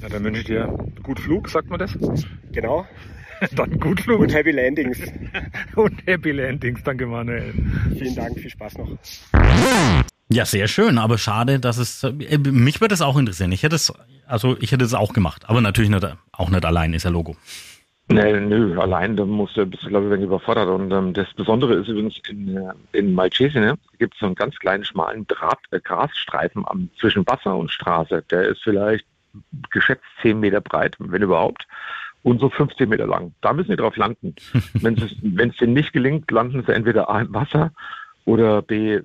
D: Na, dann wünsche ich dir gut Flug, sagt man das?
E: Genau.
D: Dann gut Flug.
E: Und Happy Landings.
D: Und Happy Landings, danke Manuel.
E: Vielen Dank, viel Spaß noch.
B: Ja, sehr schön, aber schade, dass es äh, mich würde es auch interessieren. Ich hätte es also ich hätte es auch gemacht, aber natürlich nicht, auch nicht allein ist ja Logo.
A: Nee, nö, allein, da musst du, bist du, glaube ich, wenn überfordert. Und ähm, das Besondere ist übrigens in, äh, in Malcese, ne, gibt es so einen ganz kleinen, schmalen Draht, äh, Grasstreifen am, zwischen Wasser und Straße. Der ist vielleicht geschätzt 10 Meter breit, wenn überhaupt, und so 15 Meter lang. Da müssen die drauf landen. wenn es denen nicht gelingt, landen sie entweder A im Wasser oder B,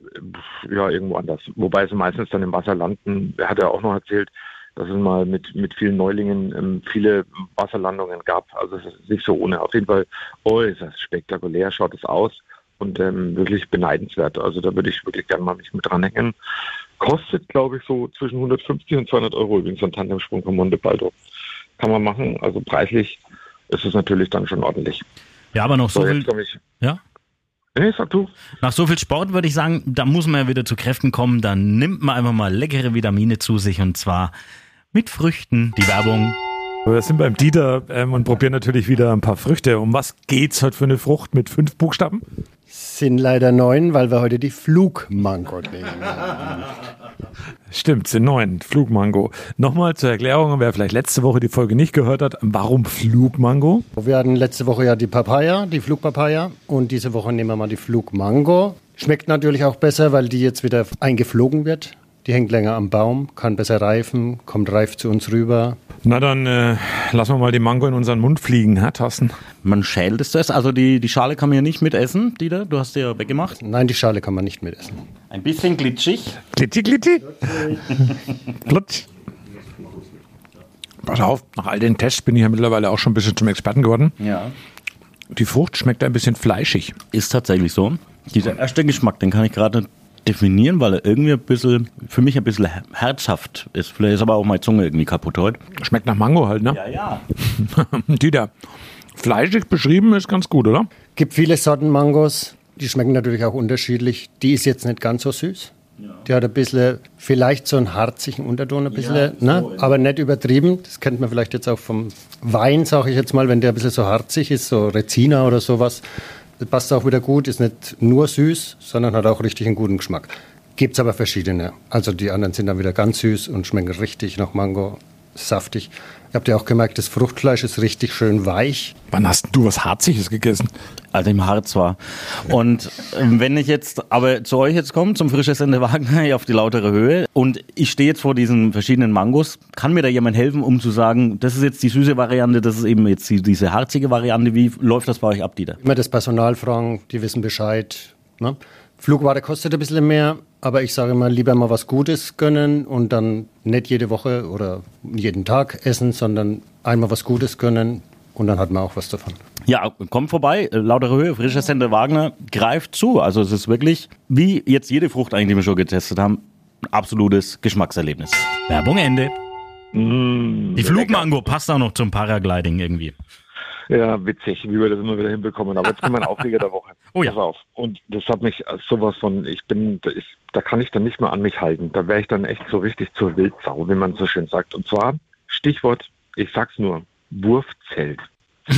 A: ja, irgendwo anders. Wobei sie meistens dann im Wasser landen, hat er auch noch erzählt, dass es mal mit, mit vielen Neulingen ähm, viele Wasserlandungen gab. Also es ist nicht so ohne. Auf jeden Fall äußerst spektakulär schaut es aus und ähm, wirklich beneidenswert. Also da würde ich wirklich gerne mal mich mit dranhängen. Kostet, glaube ich, so zwischen 150 und 200 Euro übrigens ein Tandemsprung von Monte Baldo. Kann man machen. Also preislich ist es natürlich dann schon ordentlich.
B: Ja, aber noch so,
A: So,
B: viel.
A: ich.
B: Ja?
A: Nee, sag du.
B: Nach so viel Sport würde ich sagen, da muss man ja wieder zu Kräften kommen. Dann nimmt man einfach mal leckere Vitamine zu sich und zwar mit Früchten. Die Werbung.
D: Wir sind beim Dieter ähm, und probieren natürlich wieder ein paar Früchte. Um was geht's heute für eine Frucht mit fünf Buchstaben?
F: Sind leider neun, weil wir heute die Flugmango nehmen.
D: Stimmt, sind neun. Flugmango. Nochmal zur Erklärung, wer vielleicht letzte Woche die Folge nicht gehört hat, warum Flugmango?
F: Wir hatten letzte Woche ja die Papaya, die Flugpapaya und diese Woche nehmen wir mal die Flugmango. Schmeckt natürlich auch besser, weil die jetzt wieder eingeflogen wird. Die hängt länger am Baum, kann besser reifen, kommt reif zu uns rüber.
D: Na dann äh, lassen wir mal die Mango in unseren Mund fliegen, Herr Tassen.
B: Man schält es zuerst. Also die, die Schale kann man ja nicht mitessen, Dieter. Du hast sie ja weggemacht.
F: Nein, die Schale kann man nicht mitessen.
B: Ein bisschen glitschig.
D: Klitti, klitti. Plutsch.
G: Pass auf, nach all den Tests bin ich ja mittlerweile auch schon ein bisschen zum Experten geworden.
B: Ja.
G: Die Frucht schmeckt ein bisschen fleischig.
B: Ist tatsächlich so. Dieser erste Geschmack, den kann ich gerade nicht definieren, weil er irgendwie ein bisschen, für mich ein bisschen her- herzhaft ist. Vielleicht ist aber auch meine Zunge irgendwie kaputt heute.
G: Schmeckt nach Mango halt, ne?
B: Ja, ja.
G: Dieter, fleischig beschrieben ist ganz gut, oder?
F: Gibt viele Sorten Mangos, die schmecken natürlich auch unterschiedlich. Die ist jetzt nicht ganz so süß. Die hat ein bisschen, vielleicht so einen harzigen Unterton, ein bisschen, ne? aber nicht übertrieben. Das kennt man vielleicht jetzt auch vom Wein, sage ich jetzt mal, wenn der ein bisschen so harzig ist, so Rezina oder sowas. Passt auch wieder gut, ist nicht nur süß, sondern hat auch richtig einen guten Geschmack. Gibt es aber verschiedene. Also die anderen sind dann wieder ganz süß und schmecken richtig nach Mango, saftig. Ihr habt ja auch gemerkt, das Fruchtfleisch ist richtig schön weich.
G: Wann hast du was Harziges gegessen?
B: Also im Harz war. Und ähm, wenn ich jetzt aber zu euch jetzt komme, zum frisches Ende Wagner auf die lautere Höhe und ich stehe jetzt vor diesen verschiedenen Mangos, kann mir da jemand helfen, um zu sagen, das ist jetzt die süße Variante, das ist eben jetzt die, diese harzige Variante. Wie läuft das bei euch ab, Dieter?
F: Immer das Personal fragen, die wissen Bescheid. Ne? Flugware kostet ein bisschen mehr, aber ich sage immer, lieber mal was Gutes gönnen und dann nicht jede Woche oder jeden Tag essen, sondern einmal was Gutes gönnen und dann hat man auch was davon.
B: Ja, kommt vorbei, lautere Höhe, frisches Ende Wagner greift zu. Also es ist wirklich, wie jetzt jede Frucht eigentlich, die wir schon getestet haben, ein absolutes Geschmackserlebnis. Werbung Ende.
A: Mm,
B: Die Flugmango passt auch noch zum Paragliding irgendwie.
A: Ja, witzig, wie wir das immer wieder hinbekommen. Aber jetzt kommt mein Aufreger der Woche.
B: Oh ja.
A: Pass auf. Und das hat mich sowas von, ich bin, da ist, da kann ich dann nicht mehr an mich halten. Da wäre ich dann echt so richtig zur Wildsau, wie man so schön sagt. Und zwar, Stichwort, ich sag's nur, Wurfzelt.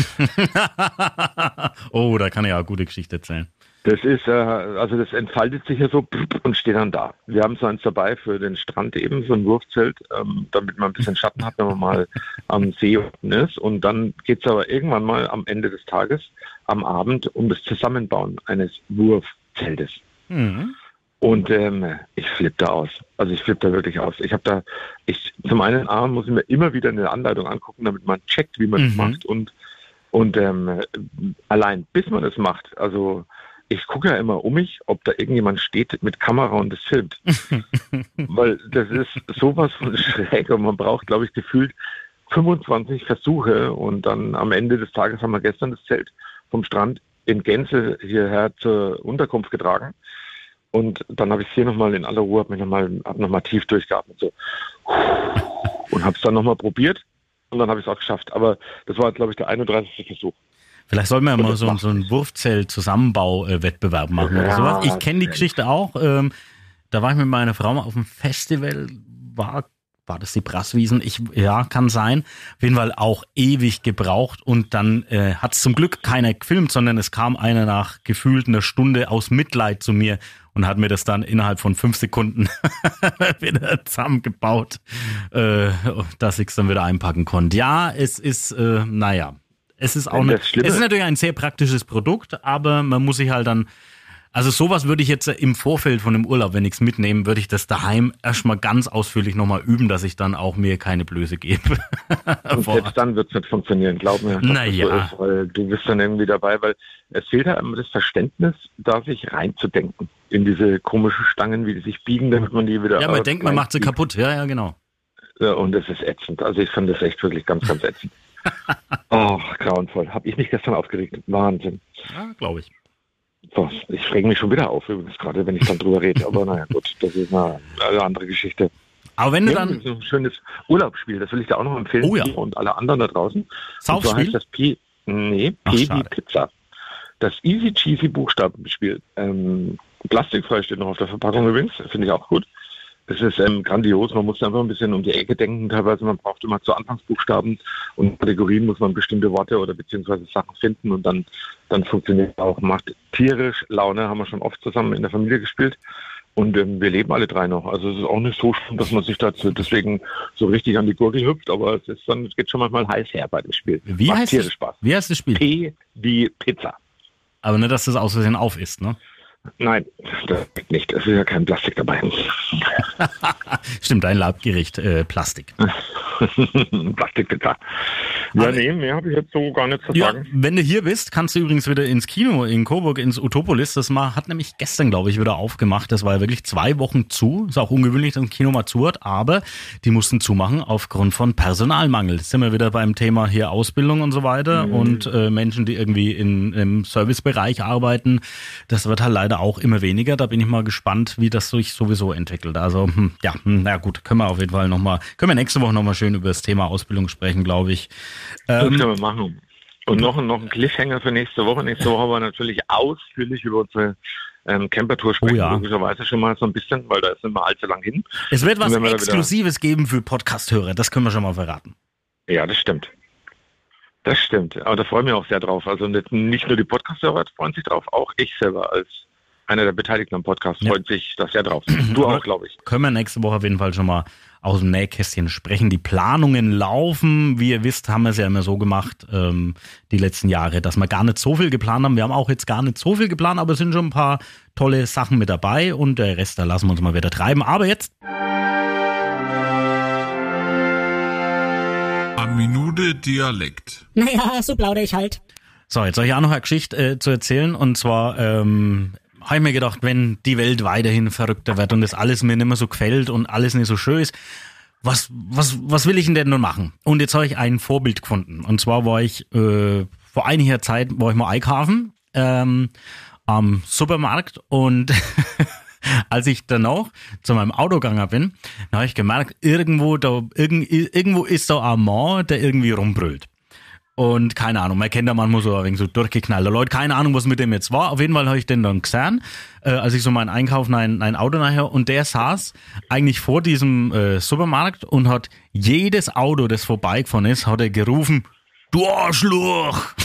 B: oh, da kann ich auch eine gute Geschichte erzählen.
A: Das ist, äh, also das entfaltet sich ja so und steht dann da. Wir haben so eins dabei für den Strand eben, so ein Wurfzelt, ähm, damit man ein bisschen Schatten hat, wenn man mal am See unten ist. Und dann geht's aber irgendwann mal am Ende des Tages, am Abend, um das Zusammenbauen eines Wurfzeltes.
B: Mhm.
A: Und ähm, ich flippe da aus. Also ich flippe da wirklich aus. Ich habe da, ich zum einen A, muss ich mir immer wieder eine Anleitung angucken, damit man checkt, wie man das
B: Mhm.
A: macht. Und, und ähm, allein bis man das macht, also ich gucke ja immer um mich, ob da irgendjemand steht mit Kamera und das filmt. Weil das ist sowas von schräg und man braucht, glaube ich, gefühlt 25 Versuche und dann am Ende des Tages haben wir gestern das Zelt vom Strand in Gänze hierher zur Unterkunft getragen. Und dann habe ich es hier nochmal in aller Ruhe, habe mich nochmal hab noch mal tief durchgeatmet. So. Und habe es dann nochmal probiert und dann habe ich es auch geschafft. Aber das war, glaube ich, der 31. Versuch.
B: Vielleicht sollten wir ja mal so, so einen Wurfzelt-Zusammenbau-Wettbewerb machen oder sowas. Ich kenne die. Geschichte auch. Ähm, da war ich mit meiner Frau mal auf dem Festival, war, war das die Brasswiesen? Ich, ja, kann sein. Auf jeden Fall auch ewig gebraucht und dann äh, hat es zum Glück keiner gefilmt, sondern es kam einer nach gefühlt einer Stunde aus Mitleid zu mir und hat mir das dann innerhalb von fünf Sekunden wieder zusammengebaut, äh, dass ich es dann wieder einpacken konnte. Ja, es ist, äh, naja, es ist auch
A: Schlimme-
B: es ist natürlich ein sehr praktisches Produkt, aber man muss sich halt dann, also sowas würde ich jetzt im Vorfeld von dem Urlaub, wenn ich es mitnehme, würde ich das daheim erstmal ganz ausführlich nochmal üben, dass ich dann auch mir keine Blöße gebe.
A: Und selbst dann wird es nicht funktionieren, glaub mir.
B: Naja.
A: So weil du bist dann irgendwie dabei, weil es fehlt halt immer das Verständnis, da sich reinzudenken in diese komischen Stangen, wie die sich biegen, damit man die wieder.
B: ja, man denkt, man macht sie kaputt. Ja, ja, genau.
A: Ja, und das ist ätzend. Also ich fand das echt wirklich ganz, ganz ätzend. Oh, grauenvoll. Habe ich mich gestern aufgeregt. Wahnsinn.
B: Ja, glaube ich.
A: So, ich rege mich schon wieder auf, übrigens gerade, wenn ich dann drüber rede. Aber naja, gut, das ist eine, eine andere Geschichte.
B: Aber wenn du
A: Ja,
B: dann,
A: ist ein schönes Urlaubsspiel, das will ich dir auch noch empfehlen.
B: Oh ja.
A: Und alle anderen da draußen. Und zwar
B: Saufspiel?
A: heißt das P, nee,
B: Ach,
A: P wie. Pizza. Das Easy Cheesy Buchstabenspiel. Ähm, plastikfrei steht noch auf der Verpackung übrigens, finde ich auch gut. Es ist ähm, grandios, man muss einfach ein bisschen um die Ecke denken teilweise, man braucht immer zu Anfangsbuchstaben und Kategorien muss man bestimmte Worte oder beziehungsweise Sachen finden und dann, dann funktioniert es auch. Macht tierisch Laune, haben wir schon oft zusammen in der Familie gespielt und ähm, wir leben alle drei noch. Also es ist auch nicht so schlimm, dass man sich dazu deswegen so richtig an die Gurgel hüpft, aber es ist dann, es geht schon manchmal heiß her bei dem Spiel.
B: wie
A: Macht
B: heißt, das,
A: Spaß.
B: wie heißt das Spiel?
A: P wie Pizza.
B: Aber nicht, dass das aus Versehen auf ist, ne?
A: Nein, das geht nicht. Es ist ja kein Plastik dabei.
B: Stimmt, ein Labgericht, äh, Plastik.
A: Plastikpizza. Ja,
B: Aber-
A: nee, mehr habe ich jetzt so gar nicht zu
B: Ja,
A: sagen.
B: wenn du hier bist, kannst du übrigens wieder ins Kino in Coburg, ins Utopolis. Das mal, hat nämlich gestern, glaube ich, wieder aufgemacht. Das war ja wirklich zwei Wochen zu. Ist auch ungewöhnlich, dass ein Kino mal zu hat, aber die mussten zumachen aufgrund von Personalmangel. Jetzt sind wir wieder beim Thema hier Ausbildung und so weiter und äh, Menschen, die irgendwie in, im Servicebereich arbeiten. Das wird halt leider auch immer weniger. Da bin ich mal gespannt, wie das sich sowieso entwickelt. Also, hm, ja, hm, na gut, können wir auf jeden Fall nochmal, können wir nächste Woche nochmal schön über das Thema Ausbildung sprechen, glaube ich.
A: Das
B: Ähm,
A: können wir machen. Und noch, noch ein Cliffhanger für nächste Woche. Nächste Woche wir natürlich ausführlich über unsere ähm, Campertour sprechen.
B: Oh ja.
A: Logischerweise schon mal so ein bisschen, weil da sind wir allzu lang hin.
B: Es wird was
A: wir
B: Exklusives geben für Podcast-Hörer, das können wir schon mal verraten.
A: Ja, das stimmt. Das stimmt. Aber da freuen wir auch sehr drauf. Also nicht, nicht nur die Podcast-Hörer freuen sich drauf, auch ich selber als einer der Beteiligten am Podcast
B: Ja.
A: freut sich da sehr drauf. Du auch, glaube ich.
B: Können wir nächste Woche auf jeden Fall schon mal aus dem Nähkästchen sprechen. Die Planungen laufen. Wie ihr wisst, haben wir es ja immer so gemacht, ähm, die letzten Jahre, dass wir gar nicht so viel geplant haben. Wir haben auch jetzt gar nicht so viel geplant, aber es sind schon ein paar tolle Sachen mit dabei und der Rest, da lassen wir uns mal wieder treiben. Aber jetzt
H: Eine Minute Dialekt.
I: Naja, so plaudere ich halt.
B: So, jetzt habe ich auch noch eine Geschichte äh, zu erzählen. Und zwar ähm, habe ich mir gedacht, wenn die Welt weiterhin verrückter wird und das alles mir nicht mehr so gefällt und alles nicht so schön ist, was, was, was will ich denn nun machen? Und jetzt habe ich ein Vorbild gefunden. Und zwar war ich äh, vor einiger Zeit, war ich mal einkaufen ähm, am Supermarkt und als ich dann auch zu meinem Auto gegangen bin, habe ich gemerkt, irgendwo, da, irgend, irgendwo ist da ein Mann, der irgendwie rumbrüllt. Und keine Ahnung, man kennt da manchmal so ein wenig so durchgeknallte Leute, keine Ahnung, was mit dem jetzt war. Auf jeden Fall habe ich den dann gesehen, äh, als ich so meinen Einkauf in ein, Auto nachher und der saß eigentlich vor diesem äh, Supermarkt und hat jedes Auto, das vorbeigefahren ist, hat er gerufen, du Arschloch!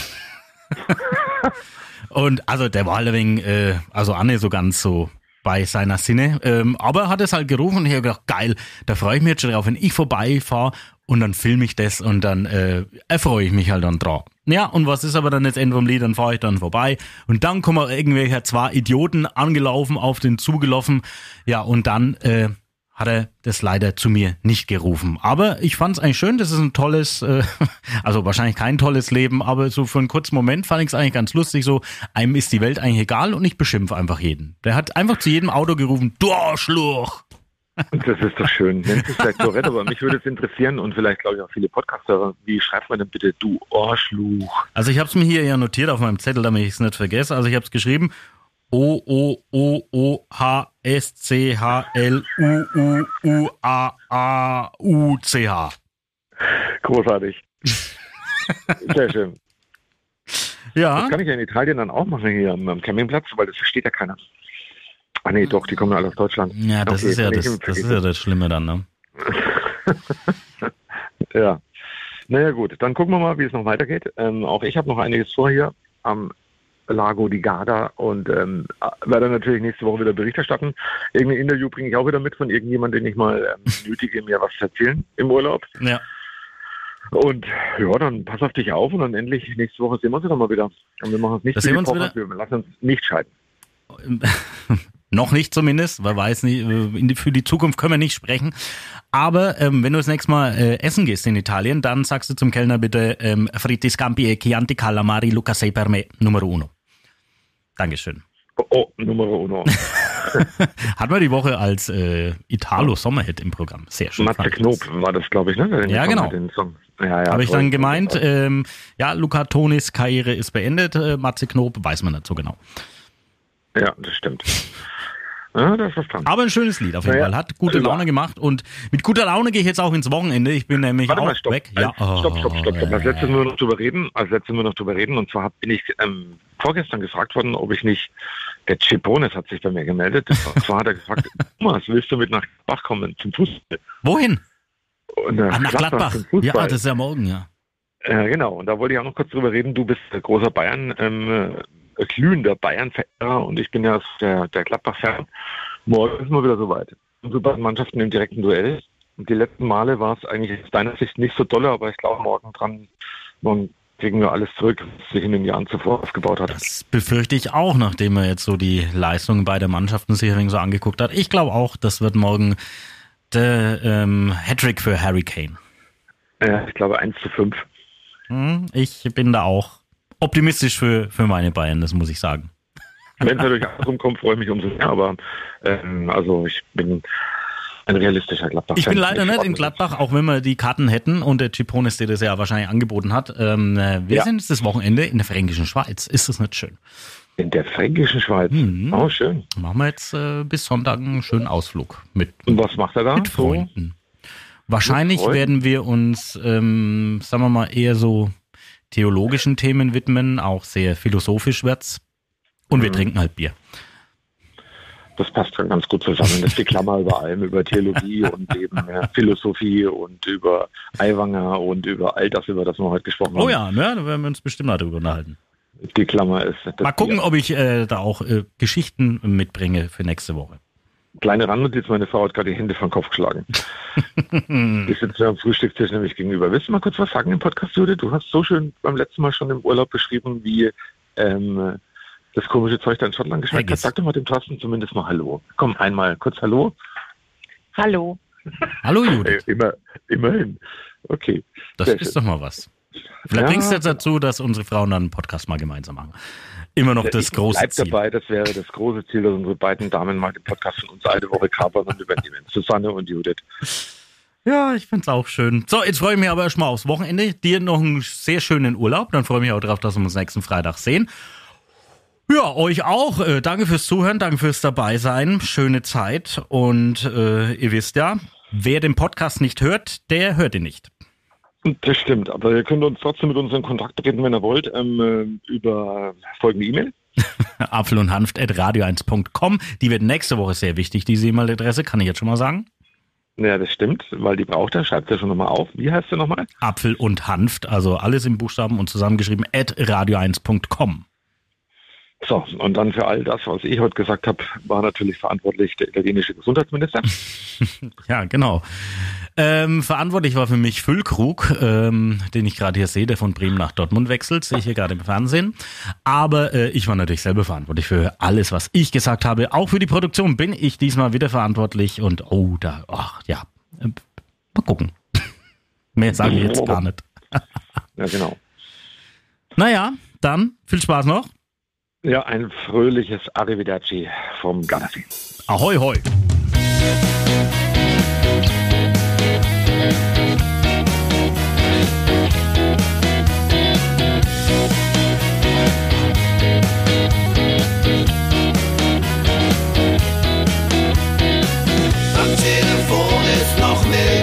B: und also der war halt ein wenig, äh, also nicht so ganz so bei seiner Sinne. Ähm, aber er hat es halt gerufen und ich habe gedacht, geil, da freue ich mich jetzt schon drauf, wenn ich vorbeifahre und dann filme ich das und dann äh, erfreue ich mich halt dann drauf. Ja, und was ist aber dann jetzt Ende vom Lied? Dann fahre ich dann vorbei und dann kommen irgendwelche zwei Idioten angelaufen, auf den zugelaufen. Ja, und dann äh, hat er das leider zu mir nicht gerufen. Aber ich fand es eigentlich schön, das ist ein tolles, äh, also wahrscheinlich kein tolles Leben, aber so für einen kurzen Moment fand ich es eigentlich ganz lustig, so einem ist die Welt eigentlich egal und ich beschimpfe einfach jeden. Der hat einfach zu jedem Auto gerufen, du Arschloch!
A: Das ist doch schön. Nennt sich vielleicht korrekt, aber mich würde es interessieren und vielleicht glaube ich auch viele Podcaster, wie schreibt man denn bitte du Arschluch?
B: Also ich habe es mir hier ja notiert auf meinem Zettel, damit ich es nicht vergesse. Also ich habe es geschrieben O O O O H S C H L U U U A A U C H.
A: Großartig. Sehr schön.
B: Ja.
A: Das kann ich ja in Italien dann auch machen hier am, am Campingplatz, weil das versteht ja keiner. Ah nee, doch, die kommen ja alle aus Deutschland.
B: Ja, das
A: Okay,
B: ist ja
A: nee,
B: das, das ist ja das Schlimme dann, ne?
A: Ja. Naja gut, dann gucken wir mal, wie es noch weitergeht. Ähm, auch ich habe noch einiges vor hier am Lago di Garda und ähm, werde natürlich nächste Woche wieder Bericht erstatten. Irgendein Interview bringe ich auch wieder mit von irgendjemandem, den ich mal ähm, nötige, mir was zu erzählen im Urlaub.
B: Ja.
A: Und ja, dann pass auf dich auf und dann endlich nächste Woche sehen wir uns dann mal wieder. Und wir machen es nicht
B: Da
A: wie
B: sehen wir uns
A: Kochers, wir lassen uns nicht scheiden.
B: Noch nicht zumindest, weil weiß nicht, äh, für die Zukunft können wir nicht sprechen. Aber ähm, wenn du das nächste Mal äh, essen gehst in Italien, dann sagst du zum Kellner bitte ähm, Fritti Scampi e Chianti Calamari Luca sei per me numero uno. Dankeschön.
A: Oh, oh Numero uno.
B: Hatten wir die Woche als äh, Italo Sommerhit im Programm. Sehr schön.
A: Matze Knob war das, glaube ich, ne?
B: Ja, genau.
A: hat. Ja, ja,
B: Habe ich dann gemeint, ähm, ja, Luca Tonis Karriere ist beendet, äh, Matze Knob, weiß man nicht so genau.
A: Ja, das stimmt. Ja, da ist dran.
B: Aber ein schönes Lied auf jeden
A: Naja,
B: Fall. Hat gute
A: ja.
B: Laune gemacht und mit guter Laune gehe ich jetzt auch ins Wochenende. Ich bin nämlich auch
A: mal, stopp.
B: weg.
A: Ja,
B: Ja, oh,
A: stopp, stopp, stopp, stopp. Als letztes
B: ja.
A: wir noch drüber reden. Als letztes wir noch drüber reden. Und zwar bin ich ähm, vorgestern gefragt worden, ob ich nicht, der Chipones hat sich bei mir gemeldet. Und zwar hat er gefragt, Thomas, willst du mit nach Bach kommen zum Fußball?
B: Wohin?
A: Und, äh,
B: Ah, nach Gladbach. Ja, das ist ja morgen, ja.
A: Ja, genau. Und da wollte ich auch noch kurz drüber reden. Du bist äh, großer Bayern, ähm, äh, glühender Bayern-Verehrer und ich bin ja der, der Gladbach-Fan. Morgen ist mal wieder soweit. Unsere beiden Mannschaften im direkten Duell. Und die letzten Male war es eigentlich aus deiner Sicht nicht so dolle, aber ich glaube, morgen dran morgen kriegen wir alles zurück, was sich in den Jahren zuvor aufgebaut hat.
B: Das befürchte ich auch, nachdem er jetzt so die Leistungen beider Mannschaften sich so angeguckt hat. Ich glaube auch, das wird morgen der ähm, Hattrick für Harry Kane.
A: Äh, ich glaube 1 zu 5.
B: Hm, Ich bin da auch optimistisch für, für meine Bayern, das muss ich sagen.
A: Wenn es natürlich andersrum kommt, freue ich mich umso mehr. Aber ähm, also ich bin ein realistischer Gladbach.
B: Ich bin leider nicht in Gladbach, auch wenn wir die Karten hätten und der Chipones, der das ja wahrscheinlich angeboten hat. Ähm, äh, wir
A: Ja.
B: sind jetzt das Wochenende in der fränkischen Schweiz. Ist das nicht schön?
A: In der fränkischen Schweiz.
B: Mhm.
A: Oh, schön.
B: Machen wir jetzt äh, bis Sonntag einen schönen Ausflug mit,
A: Und was macht er da?
B: mit Freunden. Wahrscheinlich
A: Mit Freunden?
B: werden wir uns, ähm, sagen wir mal, eher so theologischen Themen widmen, auch sehr philosophisch wird's. Und wir
A: Mhm.
B: trinken halt Bier.
A: Das passt dann ganz gut zusammen. Das ist die Klammer über allem, über Theologie und eben äh, Philosophie und über Aiwanger und über all das, über das wir heute gesprochen haben.
B: Oh ja, ne, da werden wir uns bestimmt mal drüber unterhalten.
A: Die Klammer ist.
B: Mal gucken, ob ich äh, da auch äh, Geschichten mitbringe für nächste Woche.
A: Kleine Randnotiz, meine Frau hat gerade die Hände vom Kopf geschlagen. Wir sitzen ja am Frühstückstisch nämlich gegenüber. Willst du mal kurz was sagen im Podcast, Judith? Du hast so schön beim letzten Mal schon im Urlaub beschrieben, wie ähm, das komische Zeug da in Schottland geschmeckt hat. Sag doch mal dem Thorsten zumindest mal Hallo. Komm, einmal kurz Hallo.
I: Hallo.
B: Hallo
A: Äh,
B: Judith,
A: immer, immerhin. Okay.
B: das
A: sehr
B: ist
A: schön.
B: doch mal was. Vielleicht
A: Ja.
B: bringst du jetzt dazu, dass unsere Frauen dann einen Podcast mal gemeinsam machen. Immer noch das große
A: bleib
B: Ziel.
A: dabei, das wäre das große Ziel, dass unsere beiden Damen mal den Podcast von uns eine Woche kapern und übernehmen. Susanne und Judith.
B: Ja, ich find's auch schön. So, jetzt freue ich mich aber erstmal aufs Wochenende. Dir noch einen sehr schönen Urlaub. Dann freue ich mich auch darauf, dass wir uns nächsten Freitag sehen. Ja, euch auch. Äh, danke fürs Zuhören, danke fürs Dabeisein. Schöne Zeit. Und äh, ihr wisst ja, wer den Podcast nicht hört, der hört ihn nicht.
A: Das stimmt, aber ihr könnt uns trotzdem mit uns in Kontakt treten, wenn ihr wollt, ähm, äh, über folgende E-Mail.
B: Apfel und Hanft at radio1.com. Die wird nächste Woche sehr wichtig, diese E-Mail-Adresse, kann ich jetzt schon mal sagen.
A: Ja, das stimmt, weil die braucht er. Schreibt er schon nochmal auf. Wie heißt er nochmal?
B: Apfel und Hanft, also alles im Buchstaben und zusammengeschrieben at radio1.com.
A: So, und dann für all das, was ich heute gesagt habe, war natürlich verantwortlich der italienische Gesundheitsminister.
B: Ja, genau. Ähm, verantwortlich war für mich Füllkrug, ähm, den ich gerade hier sehe, der von Bremen nach Dortmund wechselt, sehe ich hier gerade im Fernsehen. Aber äh, ich war natürlich selber verantwortlich für alles, was ich gesagt habe. Auch für die Produktion bin ich diesmal wieder verantwortlich und oh, da, ach ja, äh, mal gucken. Mehr sage ich jetzt gar nicht.
A: Ja, genau.
B: Naja, dann viel Spaß noch.
A: Ja, ein fröhliches Arrivederci vom Gardasee.
B: Ahoi, hoi. me.